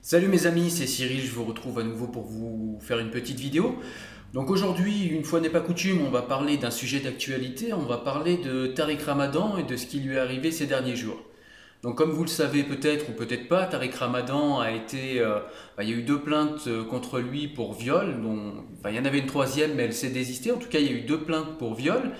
Salut mes amis, c'est Cyril, je vous retrouve à nouveau pour vous faire une petite vidéo. Donc aujourd'hui, une fois n'est pas coutume, on va parler d'un sujet d'actualité, on va parler de Tariq Ramadan et de ce qui lui est arrivé ces derniers jours. Donc comme vous le savez peut-être ou peut-être pas, Tariq Ramadan a été... Euh, bah, il y a eu deux plaintes euh, contre lui pour viol, dont, il y en avait une troisième mais elle s'est désistée, en tout cas il y a eu deux plaintes pour viol.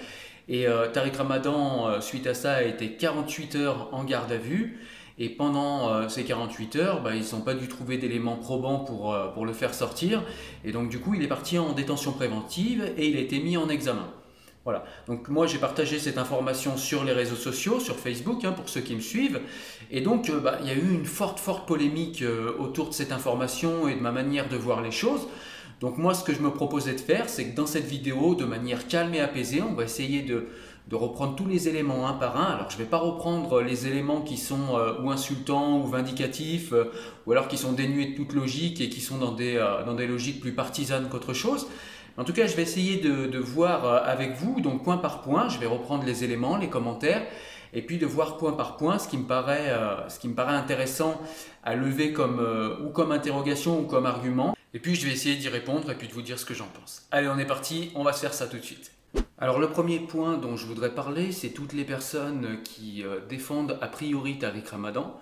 Et euh, Tariq Ramadan, suite à ça, a été 48 heures en garde à vue. Et pendant euh, ces 48 heures, bah, ils n'ont pas dû trouver d'éléments probants pour, euh, pour le faire sortir. Et donc du coup, il est parti en détention préventive et il a été mis en examen. Voilà. Donc moi, j'ai partagé cette information sur les réseaux sociaux, sur Facebook, hein, pour ceux qui me suivent. Et donc, euh, bah, il y a eu une forte, forte polémique autour de cette information et de ma manière de voir les choses. Donc moi, ce que je me proposais de faire, c'est que dans cette vidéo, de manière calme et apaisée, on va essayer de reprendre tous les éléments un par un. Alors je ne vais pas reprendre les éléments qui sont euh, ou insultants ou vindicatifs, euh, ou alors qui sont dénués de toute logique et qui sont dans des, euh, dans des logiques plus partisanes qu'autre chose. En tout cas, je vais essayer de, de, voir avec vous, donc point par point, je vais reprendre les éléments, les commentaires, et puis de voir point par point ce qui me paraît, ce qui me paraît intéressant à lever comme, ou comme interrogation ou comme argument. Et puis je vais essayer d'y répondre et puis de vous dire ce que j'en pense. Allez, on est parti, on va se faire ça tout de suite. Alors le premier point dont je voudrais parler, c'est toutes les personnes qui euh, défendent a priori Tariq Ramadan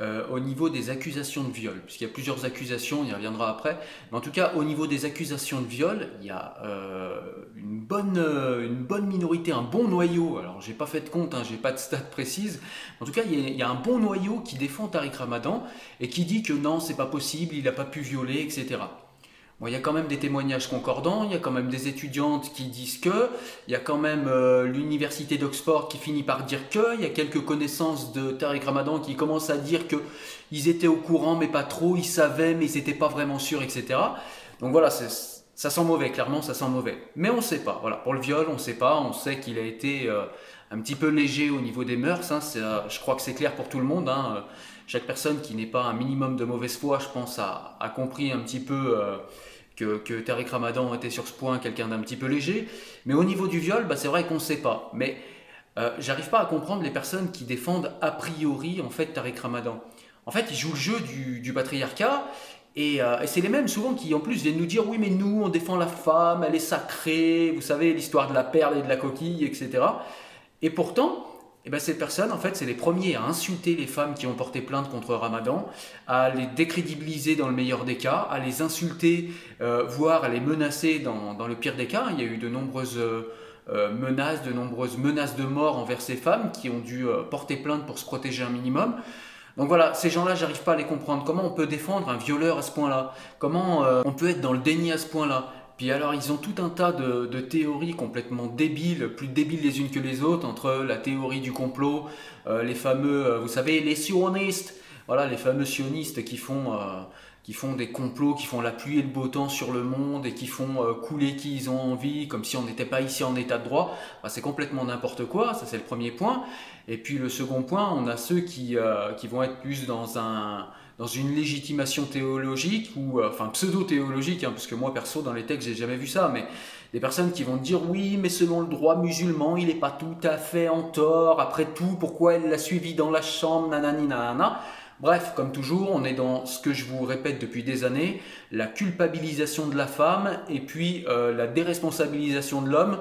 euh, au niveau des accusations de viol, puisqu'il y a plusieurs accusations, on y reviendra après, mais en tout cas au niveau des accusations de viol, il y a euh, une, bonne, une bonne minorité, un bon noyau, alors j'ai pas fait de compte, hein, j'ai pas de stats précises, en tout cas il y, a, il y, a, un bon noyau qui défend Tariq Ramadan et qui dit que non, c'est pas possible, il n'a pas pu violer, etc il y a quand même des témoignages concordants, il y a quand même des étudiantes qui disent que, il y a quand même euh, l'université d'Oxford qui finit par dire que, il y a quelques connaissances de Tariq Ramadan qui commencent à dire que ils étaient au courant mais pas trop, ils savaient mais ils n'étaient pas vraiment sûrs, etc. Donc voilà, ça sent mauvais, clairement ça sent mauvais. Mais on ne sait pas, voilà, pour le viol on ne sait pas, on sait qu'il a été euh, un petit peu léger au niveau des mœurs, hein, euh, je crois que c'est clair pour tout le monde. Hein, chaque personne qui n'est pas un minimum de mauvaise foi, je pense, a compris un petit peu que, Tariq Ramadan était sur ce point quelqu'un d'un petit peu léger. Mais au niveau du viol, bah, c'est vrai qu'on ne sait pas. Mais euh, j'arrive pas à comprendre les personnes qui défendent a priori en fait Tariq Ramadan. En fait, ils jouent le jeu du, patriarcat euh, et, c'est les mêmes souvent qui en plus viennent nous dire oui mais nous on défend la femme, elle est sacrée, vous savez l'histoire de la perle et de la coquille, etc. Et pourtant, et eh bien ces personnes, en fait, c'est les premiers à insulter les femmes qui ont porté plainte contre Ramadan, à les décrédibiliser dans le meilleur des cas, à les insulter, euh, voire à les menacer dans, dans, le pire des cas. Il y a eu de nombreuses euh, euh, menaces, de nombreuses menaces de mort envers ces femmes qui ont dû porter plainte pour se protéger un minimum. Donc voilà, ces gens-là, j'arrive pas à les comprendre. Comment on peut défendre un violeur à ce point-là? Comment on peut être dans le déni à ce point-là? Puis alors, ils ont tout un tas de, théories complètement débiles, plus débiles les unes que les autres, entre la théorie du complot, euh, les fameux, euh, vous savez, les sionistes, voilà, les fameux sionistes qui font, euh, qui font des complots, qui font la pluie et le beau temps sur le monde et qui font couler qui ils ont envie, comme si on n'était pas ici en état de droit. c'est complètement n'importe quoi, ça c'est le premier point. Et puis le second point, on a ceux qui, qui vont être plus dans un dans une légitimation théologique ou euh, enfin pseudo-théologique, hein, parce que moi perso dans les textes j'ai jamais vu ça, mais des personnes qui vont dire oui, mais selon le droit musulman, il n'est pas tout à fait en tort. Après tout, pourquoi elle l'a suivi dans la chambre, nanani nanana. Bref, comme toujours, on est dans ce que je vous répète depuis des années, la culpabilisation de la femme et puis euh, la déresponsabilisation de l'homme,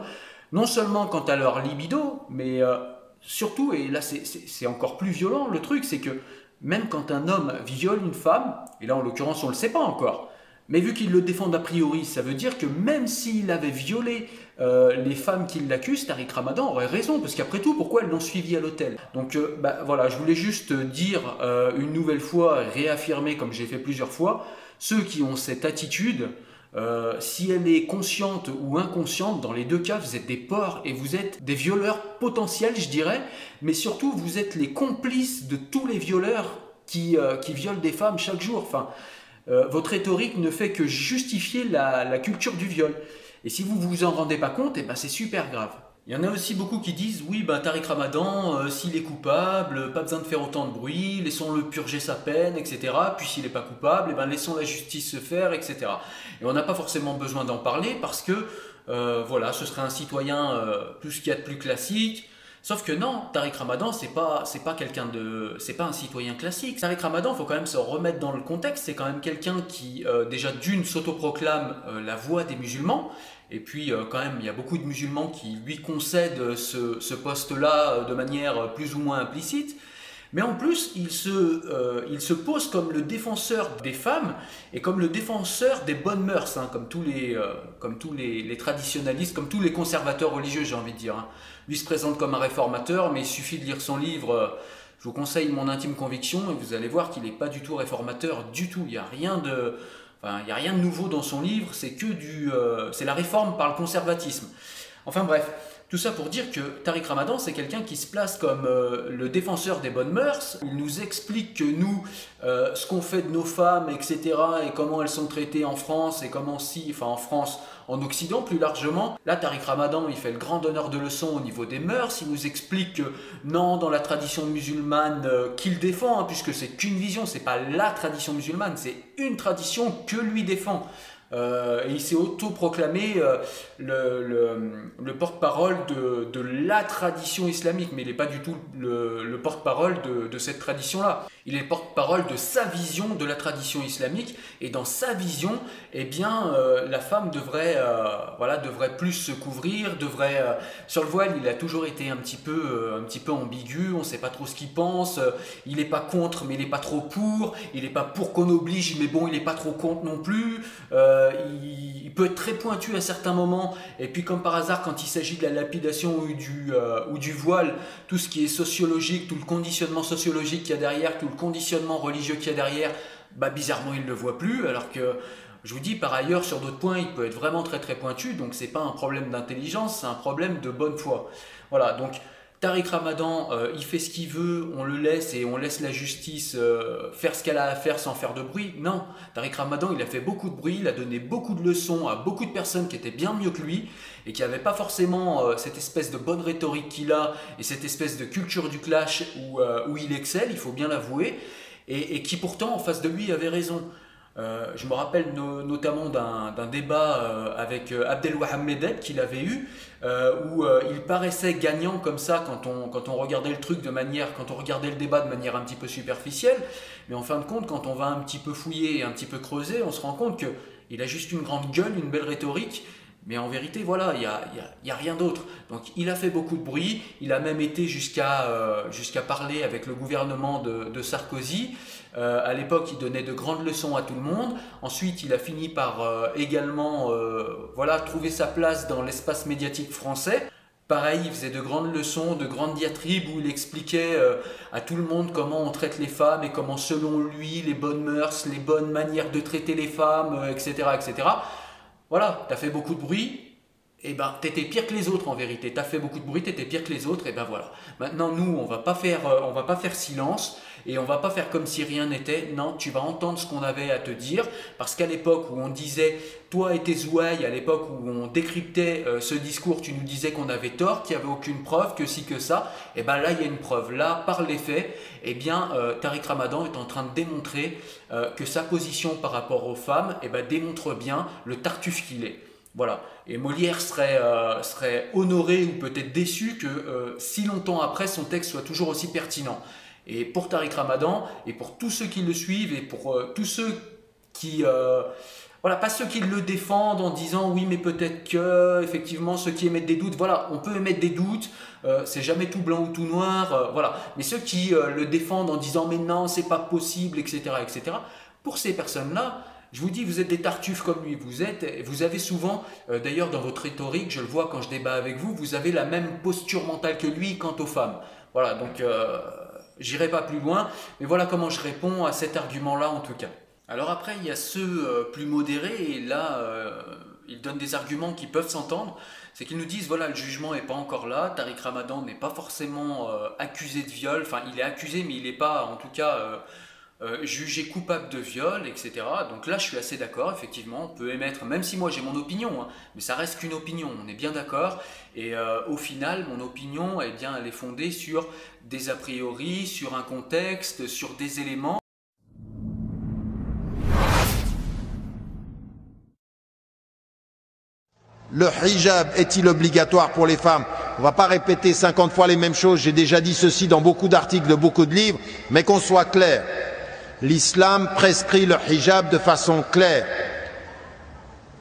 non seulement quant à leur libido, mais euh, surtout, et là c'est encore plus violent, le truc, c'est que même quand un homme viole une femme, et là en l'occurrence on ne le sait pas encore, mais vu qu'il le défend a priori, ça veut dire que même s'il avait violé euh, les femmes qui l'accusent, Tariq Ramadan aurait raison, parce qu'après tout, pourquoi elles l'ont suivi à l'hôtel? Donc euh, bah, voilà, je voulais juste dire euh, une nouvelle fois, réaffirmer comme j'ai fait plusieurs fois, ceux qui ont cette attitude, euh, si elle est consciente ou inconsciente, dans les deux cas, vous êtes des porcs et vous êtes des violeurs potentiels, je dirais, mais surtout, vous êtes les complices de tous les violeurs qui, euh, qui violent des femmes chaque jour. Enfin, euh, votre rhétorique ne fait que justifier la, culture du viol. Et si vous vous en rendez pas compte, eh ben, c'est super grave. Il y en a aussi beaucoup qui disent oui, ben, Tariq Ramadan, euh, s'il est coupable, pas besoin de faire autant de bruit, laissons-le purger sa peine, etc. Puis s'il n'est pas coupable, eh ben, laissons la justice se faire, etc. Et on n'a pas forcément besoin d'en parler parce que euh, voilà, ce serait un citoyen euh, ce qu'il y a de plus classique. Sauf que non, Tariq Ramadan, c'est pas, c'est pas quelqu'un de, c'est pas un citoyen classique. Tariq Ramadan, faut quand même se remettre dans le contexte. C'est quand même quelqu'un qui, euh, déjà d'une, s'autoproclame euh, la voix des musulmans. Et puis, euh, quand même, il y a beaucoup de musulmans qui lui concèdent ce, poste-là de manière plus ou moins implicite. Mais en plus, il se, euh, pose comme le défenseur des femmes et comme le défenseur des bonnes mœurs, hein, comme tous, les, euh, comme tous les, traditionalistes, comme tous les conservateurs religieux, j'ai envie de dire. Hein. Lui se présente comme un réformateur, mais il suffit de lire son livre. Euh, je vous conseille mon intime conviction et vous allez voir qu'il n'est pas du tout réformateur du tout. Il n'y a rien de, il y a rien de nouveau dans son livre. C'est que du, c'est la réforme par le conservatisme. Enfin bref. Tout ça pour dire que Tariq Ramadan, c'est quelqu'un qui se place comme euh, le défenseur des bonnes mœurs. Il nous explique que nous, euh, ce qu'on fait de nos femmes, etc., et comment elles sont traitées en France, et comment si, enfin en France, en Occident plus largement. Là, Tariq Ramadan, il fait le grand donneur de leçons au niveau des mœurs. Il nous explique que non, dans la tradition musulmane euh, qu'il défend, hein, puisque c'est qu'une vision, c'est pas la tradition musulmane, c'est une tradition que lui défend. Euh, et il s'est autoproclamé euh, le, le, le porte-parole de, la tradition islamique, mais il n'est pas du tout le, le porte-parole de, cette tradition-là. Il est le porte-parole de sa vision de la tradition islamique, et dans sa vision, eh bien, euh, la femme devrait, euh, voilà, devrait plus se couvrir, devrait... Sur le voile, il a toujours été un petit peu, un petit peu ambigu, on ne sait pas trop ce qu'il pense, il n'est pas contre, mais il n'est pas trop pour, il n'est pas pour qu'on oblige, mais bon, il n'est pas trop contre non plus. Il, peut être très pointu à certains moments, et puis comme par hasard, quand il s'agit de la lapidation ou du, euh, ou du voile, tout ce qui est sociologique, tout le conditionnement sociologique qu'il y a derrière, tout le conditionnement religieux qu'il y a derrière, bah, bizarrement, il ne le voit plus, alors que je vous dis, par ailleurs, sur d'autres points, il peut être vraiment très très pointu, donc c'est pas un problème d'intelligence, c'est un problème de bonne foi. Voilà, donc Tariq Ramadan, euh, il fait ce qu'il veut, on le laisse et on laisse la justice euh, faire ce qu'elle a à faire sans faire de bruit. Non, Tariq Ramadan, il a fait beaucoup de bruit, il a donné beaucoup de leçons à beaucoup de personnes qui étaient bien mieux que lui et qui n'avaient pas forcément euh, cette espèce de bonne rhétorique qu'il a et cette espèce de culture du clash où, où il excelle, il faut bien l'avouer, et, et, qui pourtant en face de lui avait raison. Euh, je me rappelle no, notamment d'un débat euh, avec euh, Abdelwahab qu'il avait eu, où il paraissait gagnant comme ça quand on, regardait le truc de manière, quand on regardait le débat de manière un petit peu superficielle, mais en fin de compte, quand on va un petit peu fouiller et un petit peu creuser, on se rend compte qu'il a juste une grande gueule, une belle rhétorique, mais en vérité, voilà, il n'y a, rien d'autre. Donc il a fait beaucoup de bruit, il a même été jusqu'à parler avec le gouvernement de Sarkozy. Euh, à l'époque, il donnait de grandes leçons à tout le monde. Ensuite, il a fini par euh, également euh, voilà, trouver sa place dans l'espace médiatique français. Pareil, il faisait de grandes leçons, de grandes diatribes où il expliquait euh, à tout le monde comment on traite les femmes et comment, selon lui, les bonnes mœurs, les bonnes manières de traiter les femmes, etc., etc. Voilà, tu as fait beaucoup de bruit, eh ben t'étais pire que les autres en vérité. T'as fait beaucoup de bruit, t'étais pire que les autres, et ben voilà. Maintenant nous, on va pas faire, euh, on va pas faire silence et on va pas faire comme si rien n'était. Non, tu vas entendre ce qu'on avait à te dire, parce qu'à l'époque où on disait toi et tes ouailles, à l'époque où on décryptait euh, ce discours, tu nous disais qu'on avait tort, qu'il n'y avait aucune preuve, que si que ça. Et ben là il y a une preuve. Là, par les faits, eh bien euh, Tariq Ramadan est en train de démontrer que sa position par rapport aux femmes, eh ben démontre bien le tartuffe qu'il est. Voilà. Et Molière serait, euh, serait honoré ou peut-être déçu que euh, si longtemps après, son texte soit toujours aussi pertinent. Et pour Tariq Ramadan, et pour tous ceux qui le suivent, et pour euh, tous ceux qui... Voilà, pas ceux qui le défendent en disant oui, mais peut-être que, effectivement, ceux qui émettent des doutes, voilà, on peut émettre des doutes, c'est jamais tout blanc ou tout noir, voilà. Mais ceux qui le défendent en disant mais non, c'est pas possible, etc., etc., pour ces personnes-là, je vous dis, vous êtes des tartuffes comme lui. Vous êtes, vous avez souvent, euh, d'ailleurs dans votre rhétorique, je le vois quand je débat avec vous, vous avez la même posture mentale que lui quant aux femmes. Voilà, donc euh, j'irai pas plus loin, mais voilà comment je réponds à cet argument-là en tout cas. Alors après, il y a ceux euh, plus modérés, et là, ils donnent des arguments qui peuvent s'entendre. C'est qu'ils nous disent, voilà, le jugement n'est pas encore là, Tariq Ramadan n'est pas forcément accusé de viol, enfin, il est accusé, mais il n'est pas, en tout cas euh, jugé coupable de viol, etc. Donc là, je suis assez d'accord, effectivement, on peut émettre, même si moi j'ai mon opinion, hein, mais ça reste qu'une opinion, on est bien d'accord. Et euh, au final, mon opinion, eh bien, elle est fondée sur des a priori, sur un contexte, sur des éléments. Le hijab est-il obligatoire pour les femmes? On va pas répéter 50 fois les mêmes choses. J'ai déjà dit ceci dans beaucoup d'articles de beaucoup de livres, mais qu'on soit clair. L'islam prescrit le hijab de façon claire.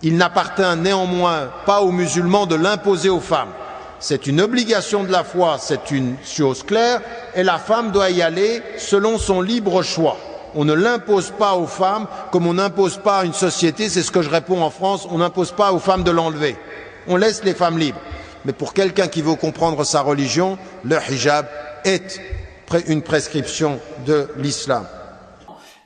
Il n'appartient néanmoins pas aux musulmans de l'imposer aux femmes. C'est une obligation de la foi, c'est une chose claire, et la femme doit y aller selon son libre choix. On ne l'impose pas aux femmes comme on n'impose pas à une société, c'est ce que je réponds en France, on n'impose pas aux femmes de l'enlever. On laisse les femmes libres. Mais pour quelqu'un qui veut comprendre sa religion, le hijab est une prescription de l'islam.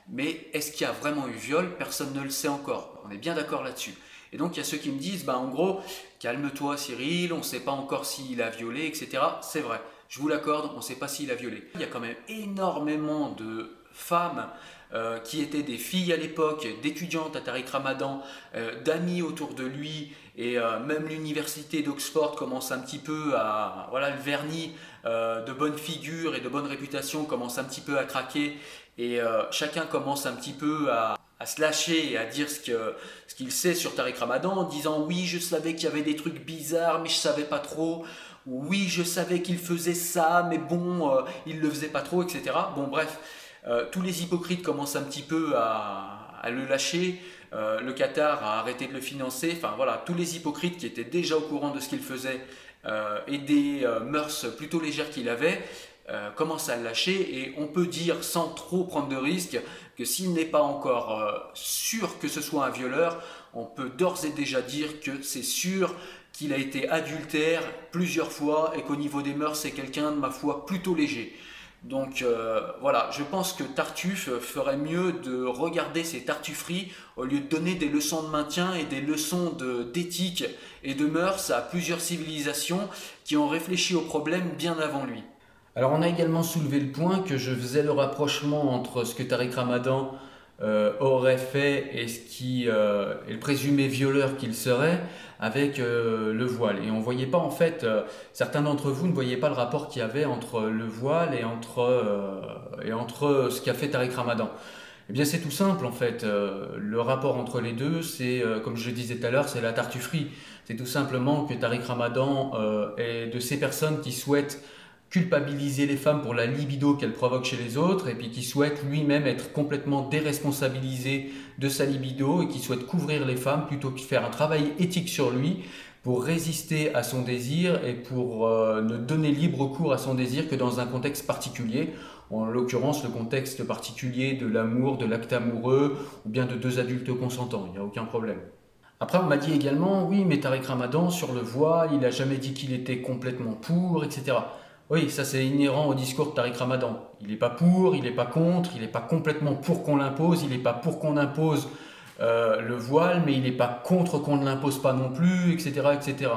Mais est-ce qu'il y a vraiment eu viol? Personne ne le sait encore. On est bien d'accord là-dessus. Et donc il y a ceux qui me disent, bah, en gros, calme-toi Cyril, on ne sait pas encore s'il a violé, etc. C'est vrai, je vous l'accorde, on ne sait pas s'il a violé. Il y a quand même énormément de femmes euh, qui étaient des filles à l'époque, d'étudiantes à Tariq Ramadan, euh, d'amis autour de lui, et euh, même l'université d'Oxford commence un petit peu à, voilà, le vernis de bonne figure et de bonne réputation commence un petit peu à craquer, et chacun commence un petit peu à, se lâcher et à dire ce qu'il sait sur Tariq Ramadan en disant oui je savais qu'il y avait des trucs bizarres mais je savais pas trop oui je savais qu'il faisait ça mais bon il le faisait pas trop etc bon bref euh, tous les hypocrites commencent un petit peu à, le lâcher. Euh, le Qatar a arrêté de le financer. Enfin voilà, tous les hypocrites qui étaient déjà au courant de ce qu'il faisait euh, et des mœurs plutôt légères qu'il avait commencent à le lâcher. Et on peut dire sans trop prendre de risques que s'il n'est pas encore sûr que ce soit un violeur, on peut d'ores et déjà dire que c'est sûr qu'il a été adultère plusieurs fois et qu'au niveau des mœurs, c'est quelqu'un de ma foi plutôt léger. Donc euh, voilà, je pense que Tartuffe ferait mieux de regarder ses tartufferies au lieu de donner des leçons de maintien et des leçons d'éthique et de mœurs à plusieurs civilisations qui ont réfléchi au problème bien avant lui. Alors on a également soulevé le point que je faisais le rapprochement entre ce que Tariq Ramadan euh, aurait fait et ce qui euh, est le présumé violeur qu'il serait avec euh, le voile. Et on voyait pas en fait, certains d'entre vous ne voyaient pas le rapport qu'il y avait entre le voile et entre, et entre ce qu'a fait Tariq Ramadan. Eh bien c'est tout simple en fait. le rapport entre les deux, c'est comme je disais tout à l'heure, c'est la tartufferie. C'est tout simplement que Tariq Ramadan est de ces personnes qui souhaitent culpabiliser les femmes pour la libido qu'elles provoquent chez les autres et puis qui souhaite lui-même être complètement déresponsabilisé de sa libido et qui souhaite couvrir les femmes plutôt que faire un travail éthique sur lui pour résister à son désir et pour euh, ne donner libre cours à son désir que dans un contexte particulier, en l'occurrence le contexte particulier de l'amour, de l'acte amoureux ou bien de deux adultes consentants, il n'y a aucun problème. Après, on m'a dit également, oui, mais Tariq Ramadan, sur le voile, il n'a jamais dit qu'il était complètement pour, etc. Oui, ça c'est inhérent au discours de Tariq Ramadan. Il n'est pas pour, il n'est pas contre, il n'est pas complètement pour qu'on l'impose, il n'est pas pour qu'on impose euh, le voile, mais il n'est pas contre qu'on ne l'impose pas non plus, etc., etc.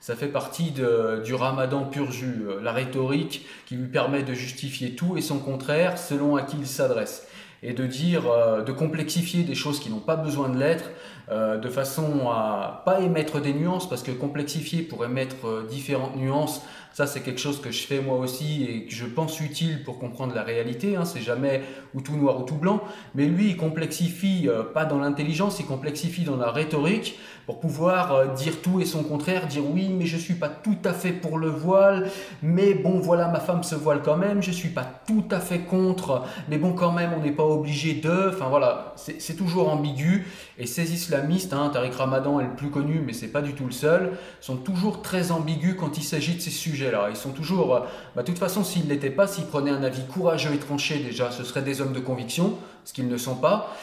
Ça fait partie du Ramadan pur jus, euh, la rhétorique qui lui permet de justifier tout et son contraire selon à qui il s'adresse et de dire, euh, de complexifier des choses qui n'ont pas besoin de l'être, de façon à pas émettre des nuances, parce que complexifier pour émettre différentes nuances, ça, c'est quelque chose que je fais moi aussi et que je pense utile pour comprendre la réalité. Hein. C'est jamais ou tout noir ou tout blanc. Mais lui, il complexifie euh, pas dans l'intelligence, il complexifie dans la rhétorique pour pouvoir euh, dire tout et son contraire, dire oui, mais je suis pas tout à fait pour le voile, mais bon, voilà, ma femme se voile quand même, je suis pas tout à fait contre, mais bon, quand même, on n'est pas obligé de. Enfin voilà, c'est toujours ambigu. Et ces islamistes, hein, Tariq Ramadan est le plus connu, mais c'est pas du tout le seul, sont toujours très ambigus quand il s'agit de ces sujets-là. Ils sont toujours. Euh, bah, de toute façon, s'ils ne l'étaient pas, s'ils prenaient un avis courageux et tranché, déjà, ce seraient des hommes de conviction, ce qu'ils ne sont pas.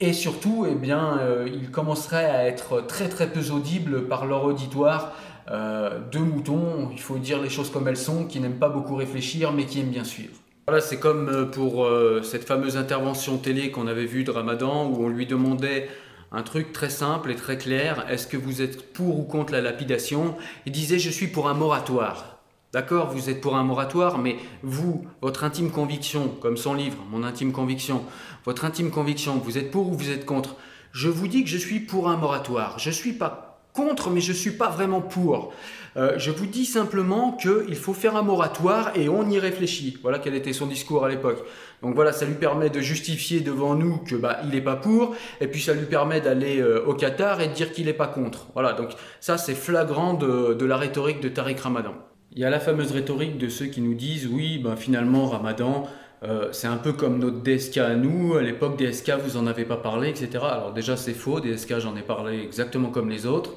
Et surtout, eh bien, euh, ils commenceraient à être très très peu audibles par leur auditoire euh, de moutons, il faut dire les choses comme elles sont, qui n'aiment pas beaucoup réfléchir mais qui aiment bien suivre. Voilà, c'est comme pour cette fameuse intervention télé qu'on avait vue de Ramadan où on lui demandait un truc très simple et très clair, est-ce que vous êtes pour ou contre la lapidation? Il disait je suis pour un moratoire. D'accord, vous êtes pour un moratoire, mais vous, votre intime conviction, comme son livre, mon intime conviction, votre intime conviction, vous êtes pour ou vous êtes contre? Je vous dis que je suis pour un moratoire. Je ne suis pas contre, mais je ne suis pas vraiment pour. Euh, je vous dis simplement qu'il faut faire un moratoire et on y réfléchit. Voilà quel était son discours à l'époque. Donc voilà, ça lui permet de justifier devant nous que bah, il n'est pas pour, et puis ça lui permet d'aller euh, au Qatar et de dire qu'il n'est pas contre. Voilà, donc ça c'est flagrant de, la rhétorique de Tariq Ramadan. Il y a la fameuse rhétorique de ceux qui nous disent oui, ben finalement Ramadan, euh, c'est un peu comme notre DSK à nous. À l'époque, DSK, vous en avez pas parlé, etc. Alors déjà, c'est faux. DSK, j'en ai parlé exactement comme les autres.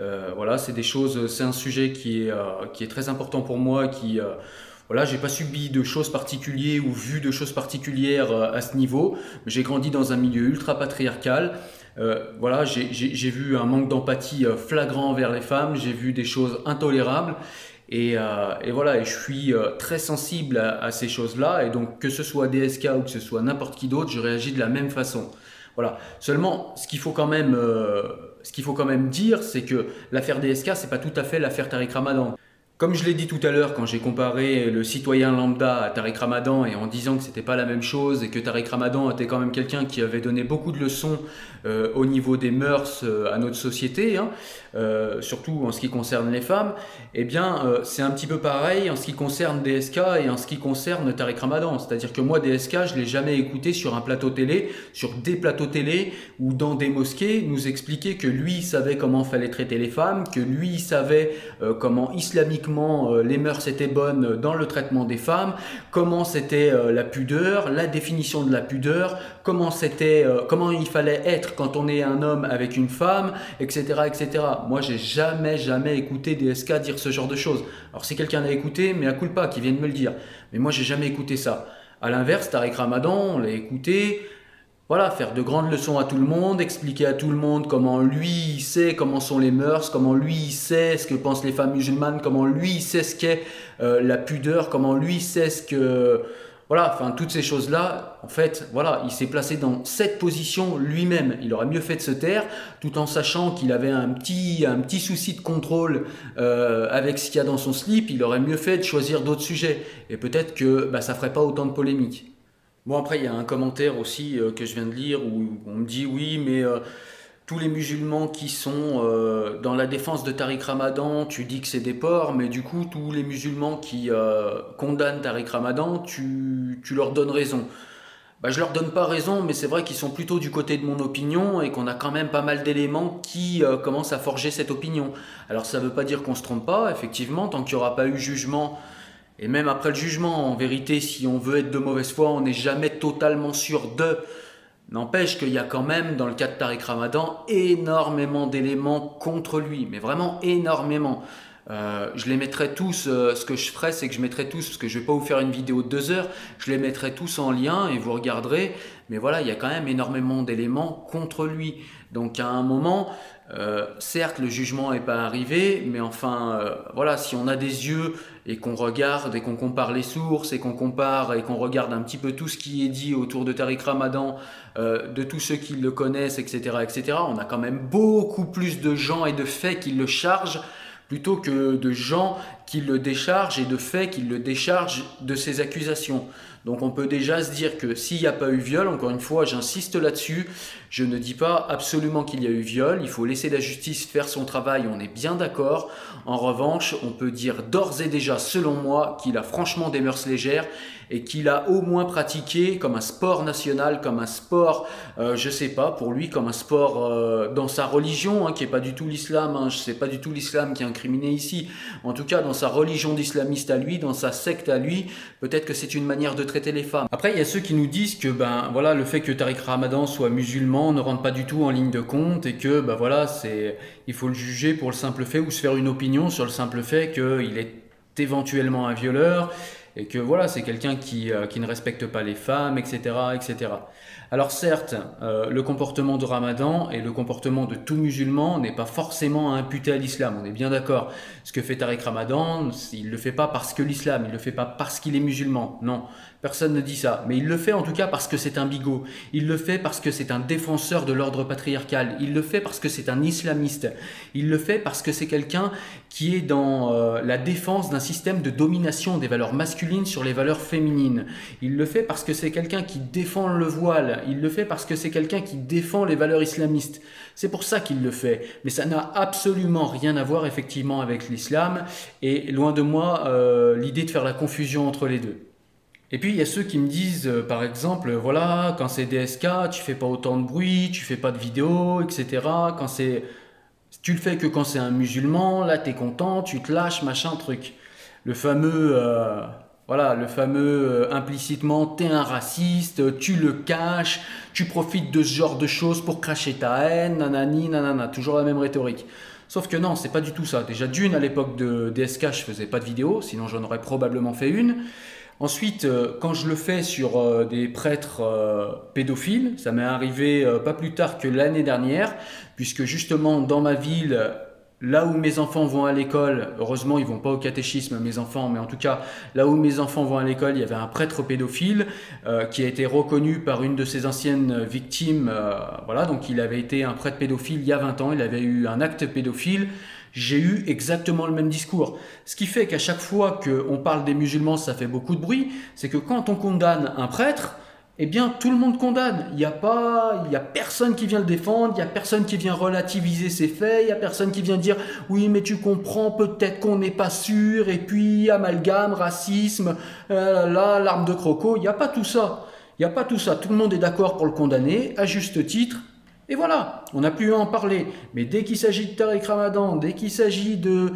Euh, voilà, c'est des choses. C'est un sujet qui est euh, qui est très important pour moi. Qui voilà, j'ai pas subi de choses particulières ou vu de choses particulières à ce niveau. J'ai grandi dans un milieu ultra patriarcal. voilà, j'ai vu un manque d'empathie flagrant envers les femmes. J'ai vu des choses intolérables. Euh, et, voilà, et je suis euh, très sensible à, ces choses-là. Et donc, que ce soit DSK ou que ce soit n'importe qui d'autre, je réagis de la même façon. Voilà. Seulement, ce qu'il faut quand même, euh, ce qu'il faut quand même dire, c'est que l'affaire DSK, c'est pas tout à fait l'affaire Tariq Ramadan. Comme je l'ai dit tout à l'heure quand j'ai comparé le citoyen lambda à Tariq Ramadan et en disant que c'était pas la même chose et que Tariq Ramadan était quand même quelqu'un qui avait donné beaucoup de leçons euh, au niveau des mœurs euh, à notre société, hein, euh, surtout en ce qui concerne les femmes, eh bien c'est un petit peu pareil en ce qui concerne DSK et en ce qui concerne Tariq Ramadan. C'est-à-dire que moi DSK je l'ai jamais écouté sur un plateau télé, sur des plateaux télé ou dans des mosquées nous expliquer que lui savait comment fallait traiter les femmes, que lui savait comment islamiquement euh, les mœurs étaient bonnes dans le traitement des femmes, comment c'était euh, la pudeur, la définition de la pudeur, comment c'était, euh, comment il fallait être quand on est un homme avec une femme, etc., etc. Moi, j'ai jamais, jamais écouté des SK dire ce genre de choses. Alors, si quelqu'un l'a écouté, mais à coup pas, qui vienne me le dire. Mais moi, j'ai jamais écouté ça. À l'inverse, Tariq Ramadan, on l'a écouté, voilà, faire de grandes leçons à tout le monde, expliquer à tout le monde comment lui sait comment sont les mœurs, comment lui sait ce que pensent les femmes musulmanes, comment lui sait ce qu'est euh, la pudeur, comment lui sait ce que voilà, enfin toutes ces choses-là, en fait, voilà, il s'est placé dans cette position lui-même. Il aurait mieux fait de se taire, tout en sachant qu'il avait un petit, souci de contrôle euh, avec ce qu'il y a dans son slip. Il aurait mieux fait de choisir d'autres sujets, et peut-être que bah, ça ferait pas autant de polémiques. Bon, après, il y a un commentaire aussi euh, que je viens de lire où on me dit oui, mais euh, tous les musulmans qui sont euh, dans la défense de Tariq Ramadan, tu dis que c'est des porcs, mais du coup, tous les musulmans qui condamnent Tariq Ramadan, tu, tu leur donnes raison. Bah, je leur donne pas raison, mais c'est vrai qu'ils sont plutôt du côté de mon opinion et qu'on a quand même pas mal d'éléments qui commencent à forger cette opinion. Alors ça ne veut pas dire qu'on se trompe pas, effectivement, tant qu'il n'y aura pas eu jugement et même après le jugement, en vérité, si on veut être de mauvaise foi, on n'est jamais totalement sûr de. N'empêche qu'il y a quand même, dans le cas de Tariq Ramadan, énormément d'éléments contre lui, mais vraiment énormément. Euh, je les mettrai tous, euh, ce que je ferai, c'est que je mettrai tous, parce que je ne vais pas vous faire une vidéo de deux heures, je les mettrai tous en lien et vous regarderez. Mais voilà, il y a quand même énormément d'éléments contre lui. Donc à un moment, euh, certes, le jugement n'est pas arrivé, mais enfin, voilà, si on a des yeux et qu'on regarde et qu'on compare les sources et qu'on compare et qu'on regarde un petit peu tout ce qui est dit autour de Tariq Ramadan, de tous ceux qui le connaissent, etc., etc., on a quand même beaucoup plus de gens et de faits qui le chargent plutôt que de gens qui le déchargent et de faits qui le déchargent de ses accusations. Donc on peut déjà se dire que s'il n'y a pas eu viol, encore une fois, j'insiste là-dessus, je ne dis pas absolument qu'il y a eu viol, il faut laisser la justice faire son travail, on est bien d'accord. En revanche, on peut dire d'ores et déjà, selon moi, qu'il a franchement des mœurs légères et qu'il a au moins pratiqué comme un sport national, comme un sport, euh, je sais pas, pour lui, comme un sport euh, dans sa religion, hein, qui est pas du tout l'islam, hein, sais pas du tout l'islam qui est incriminé ici, en tout cas dans sa religion d'islamiste à lui, dans sa secte à lui, peut-être que c'est une manière de traiter les femmes. Après, il y a ceux qui nous disent que ben voilà, le fait que Tariq Ramadan soit musulman ne rentre pas du tout en ligne de compte et que ben voilà, c'est il faut le juger pour le simple fait ou se faire une opinion sur le simple fait qu'il est éventuellement un violeur et que voilà, c'est quelqu'un qui, euh, qui, ne respecte pas les femmes, etc., etc. Alors certes, euh, le comportement de Ramadan et le comportement de tout musulman n'est pas forcément imputé à l'islam, on est bien d'accord. Ce que fait Tariq Ramadan, il ne le fait pas parce que l'islam, il ne le fait pas parce qu'il est musulman, non. Personne ne dit ça, mais il le fait en tout cas parce que c'est un bigot. Il le fait parce que c'est un défenseur de l'ordre patriarcal. Il le fait parce que c'est un islamiste. Il le fait parce que c'est quelqu'un qui est dans euh, la défense d'un système de domination des valeurs masculines sur les valeurs féminines. Il le fait parce que c'est quelqu'un qui défend le voile. Il le fait parce que c'est quelqu'un qui défend les valeurs islamistes. C'est pour ça qu'il le fait. Mais ça n'a absolument rien à voir effectivement avec l'islam. Et loin de moi euh, l'idée de faire la confusion entre les deux. Et puis il y a ceux qui me disent, euh, par exemple, voilà, quand c'est DSK, tu fais pas autant de bruit, tu fais pas de vidéos, etc. Quand c'est, tu le fais que quand c'est un musulman, là tu es content, tu te lâches, machin, truc. le fameux voilà, le fameux euh, implicitement, t'es un raciste, tu le caches, tu profites de ce genre de choses pour cracher ta haine, nanani, nanana, toujours la même rhétorique. Sauf que non, c'est pas du tout ça. Déjà d'une, à l'époque de DSK, je faisais pas de vidéo, sinon j'en aurais probablement fait une. Ensuite, euh, quand je le fais sur euh, des prêtres pédophiles, ça m'est arrivé pas plus tard que l'année dernière, puisque justement dans ma ville, Là où mes enfants vont à l'école, heureusement ils vont pas au catéchisme mes enfants, mais en tout cas là où mes enfants vont à l'école, il y avait un prêtre pédophile euh, qui a été reconnu par une de ses anciennes victimes. Euh, voilà, donc il avait été un prêtre pédophile il y a 20 ans, il avait eu un acte pédophile. J'ai eu exactement le même discours. Ce qui fait qu'à chaque fois qu'on parle des musulmans, ça fait beaucoup de bruit. C'est que quand on condamne un prêtre, eh bien, tout le monde condamne. Il n'y a pas, il y a personne qui vient le défendre, il n'y a personne qui vient relativiser ses faits, il n'y a personne qui vient dire oui, mais tu comprends peut-être qu'on n'est pas sûr, et puis amalgame, racisme, euh, là, l'arme de croco. Il n'y a pas tout ça. Il n'y a pas tout ça. Tout le monde est d'accord pour le condamner, à juste titre. Et voilà, on n'a plus à en parler. Mais dès qu'il s'agit de Tariq Ramadan, dès qu'il s'agit de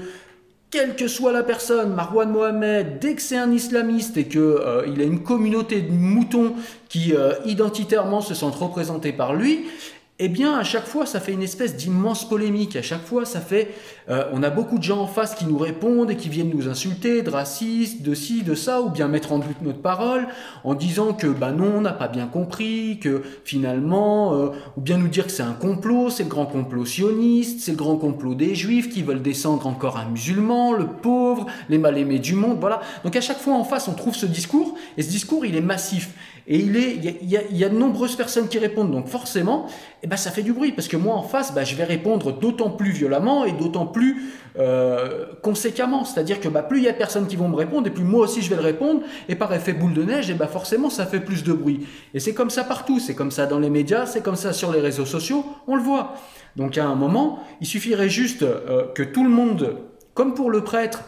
quelle que soit la personne, Marwan Mohamed, dès que c'est un islamiste et qu'il euh, a une communauté de moutons qui euh, identitairement se sentent représentés par lui, eh bien, à chaque fois, ça fait une espèce d'immense polémique. À chaque fois, ça fait. Euh, on a beaucoup de gens en face qui nous répondent et qui viennent nous insulter, de racistes, de ci, de ça, ou bien mettre en doute notre parole en disant que, bah non, on n'a pas bien compris, que finalement, euh, ou bien nous dire que c'est un complot, c'est le grand complot sioniste, c'est le grand complot des juifs qui veulent descendre encore un musulman, le pauvre, les mal-aimés du monde, voilà. Donc à chaque fois, en face, on trouve ce discours, et ce discours, il est massif. Et il, est, il, y a, de nombreuses personnes qui répondent, donc forcément, ben, ça fait du bruit, parce que moi en face, bah, je vais répondre d'autant plus violemment et d'autant plus euh, conséquemment. C'est-à-dire que bah, plus il y a de personnes qui vont me répondre, et plus moi aussi je vais le répondre, et par effet boule de neige, et bah, forcément ça fait plus de bruit. Et c'est comme ça partout, c'est comme ça dans les médias, c'est comme ça sur les réseaux sociaux, on le voit. Donc à un moment, il suffirait juste euh, que tout le monde, comme pour le prêtre,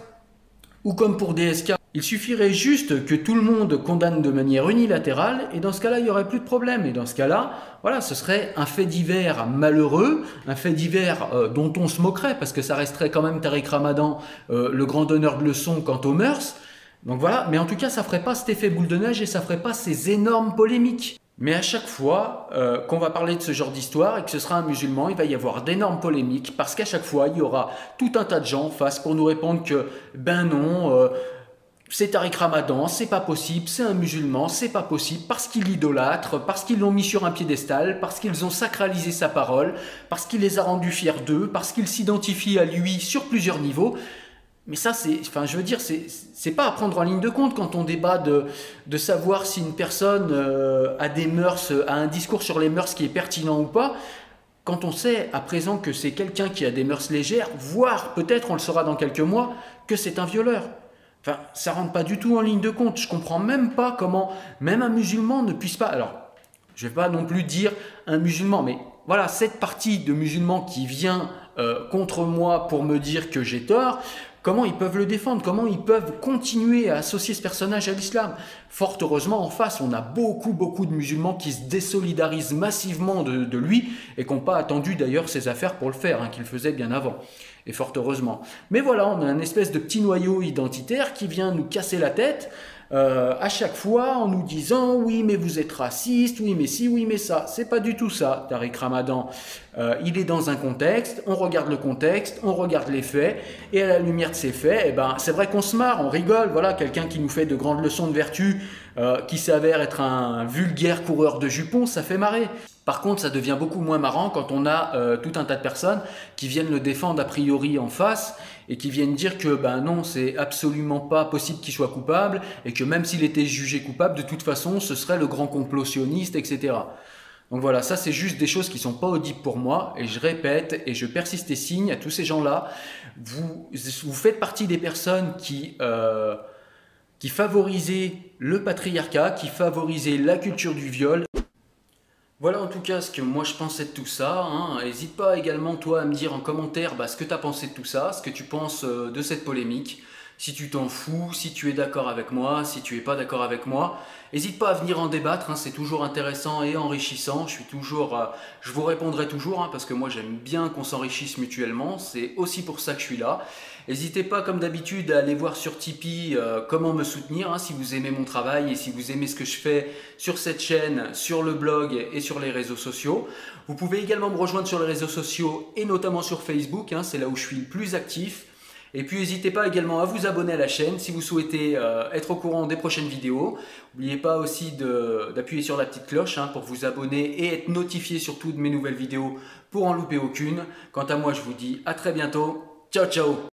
ou comme pour DSK, il suffirait juste que tout le monde condamne de manière unilatérale et dans ce cas-là, il n'y aurait plus de problème. Et dans ce cas-là, voilà, ce serait un fait divers malheureux, un fait divers euh, dont on se moquerait parce que ça resterait quand même Tariq Ramadan euh, le grand donneur de leçons quant aux mœurs. Donc voilà, mais en tout cas, ça ferait pas cet effet boule de neige et ça ferait pas ces énormes polémiques. Mais à chaque fois euh, qu'on va parler de ce genre d'histoire et que ce sera un musulman, il va y avoir d'énormes polémiques parce qu'à chaque fois, il y aura tout un tas de gens en face pour nous répondre que ben non, c'est Tariq Ramadan, c'est pas possible, c'est un musulman, c'est pas possible, parce qu'il idolâtre, parce qu'ils l'ont mis sur un piédestal, parce qu'ils ont sacralisé sa parole, parce qu'il les a rendus fiers d'eux, parce qu'ils s'identifient à lui sur plusieurs niveaux. Mais ça, c'est, enfin, je veux dire, c'est pas à prendre en ligne de compte quand on débat de, de savoir si une personne euh, a des mœurs, a un discours sur les mœurs qui est pertinent ou pas. Quand on sait à présent que c'est quelqu'un qui a des mœurs légères, voire peut-être on le saura dans quelques mois, que c'est un violeur. Enfin, ça rentre pas du tout en ligne de compte. Je comprends même pas comment même un musulman ne puisse pas. Alors, je vais pas non plus dire un musulman, mais voilà, cette partie de musulmans qui vient euh, contre moi pour me dire que j'ai tort, comment ils peuvent le défendre? Comment ils peuvent continuer à associer ce personnage à l'islam? Fort heureusement, en face, on a beaucoup, beaucoup de musulmans qui se désolidarisent massivement de, lui et qui n'ont pas attendu d'ailleurs ses affaires pour le faire, hein, qu'il faisait bien avant et fort heureusement. Mais voilà, on a un espèce de petit noyau identitaire qui vient nous casser la tête euh, à chaque fois en nous disant oui mais vous êtes raciste, oui mais si, oui mais ça. C'est pas du tout ça, Tariq Ramadan. Euh, il est dans un contexte, on regarde le contexte, on regarde les faits, et à la lumière de ces faits, eh ben, c'est vrai qu'on se marre, on rigole. Voilà, quelqu'un qui nous fait de grandes leçons de vertu, euh, qui s'avère être un vulgaire coureur de jupons, ça fait marrer. Par contre, ça devient beaucoup moins marrant quand on a euh, tout un tas de personnes qui viennent le défendre a priori en face et qui viennent dire que ben non, c'est absolument pas possible qu'il soit coupable et que même s'il était jugé coupable, de toute façon, ce serait le grand complotionniste, etc. Donc voilà, ça c'est juste des choses qui sont pas audibles pour moi et je répète et je persiste et signe à tous ces gens-là. Vous, vous faites partie des personnes qui euh, qui favorisaient le patriarcat, qui favorisaient la culture du viol. Voilà en tout cas ce que moi je pensais de tout ça. N'hésite hein. pas également toi à me dire en commentaire bah, ce que tu pensé de tout ça, ce que tu penses euh, de cette polémique. si tu t'en fous, si tu es d'accord avec moi, si tu es pas d'accord avec moi. N'hésite pas à venir en débattre, hein, c'est toujours intéressant et enrichissant. Je suis toujours, euh, je vous répondrai toujours hein, parce que moi j'aime bien qu'on s'enrichisse mutuellement. C'est aussi pour ça que je suis là. N'hésitez pas, comme d'habitude, à aller voir sur Tipeee euh, comment me soutenir hein, si vous aimez mon travail et si vous aimez ce que je fais sur cette chaîne, sur le blog et sur les réseaux sociaux. Vous pouvez également me rejoindre sur les réseaux sociaux et notamment sur Facebook. c'est là où je suis le plus actif. Et puis n'hésitez pas également à vous abonner à la chaîne si vous souhaitez euh, être au courant des prochaines vidéos. N'oubliez pas aussi d'appuyer sur la petite cloche hein, pour vous abonner et être notifié surtout de mes nouvelles vidéos pour en louper aucune. Quant à moi, je vous dis à très bientôt. Ciao, ciao.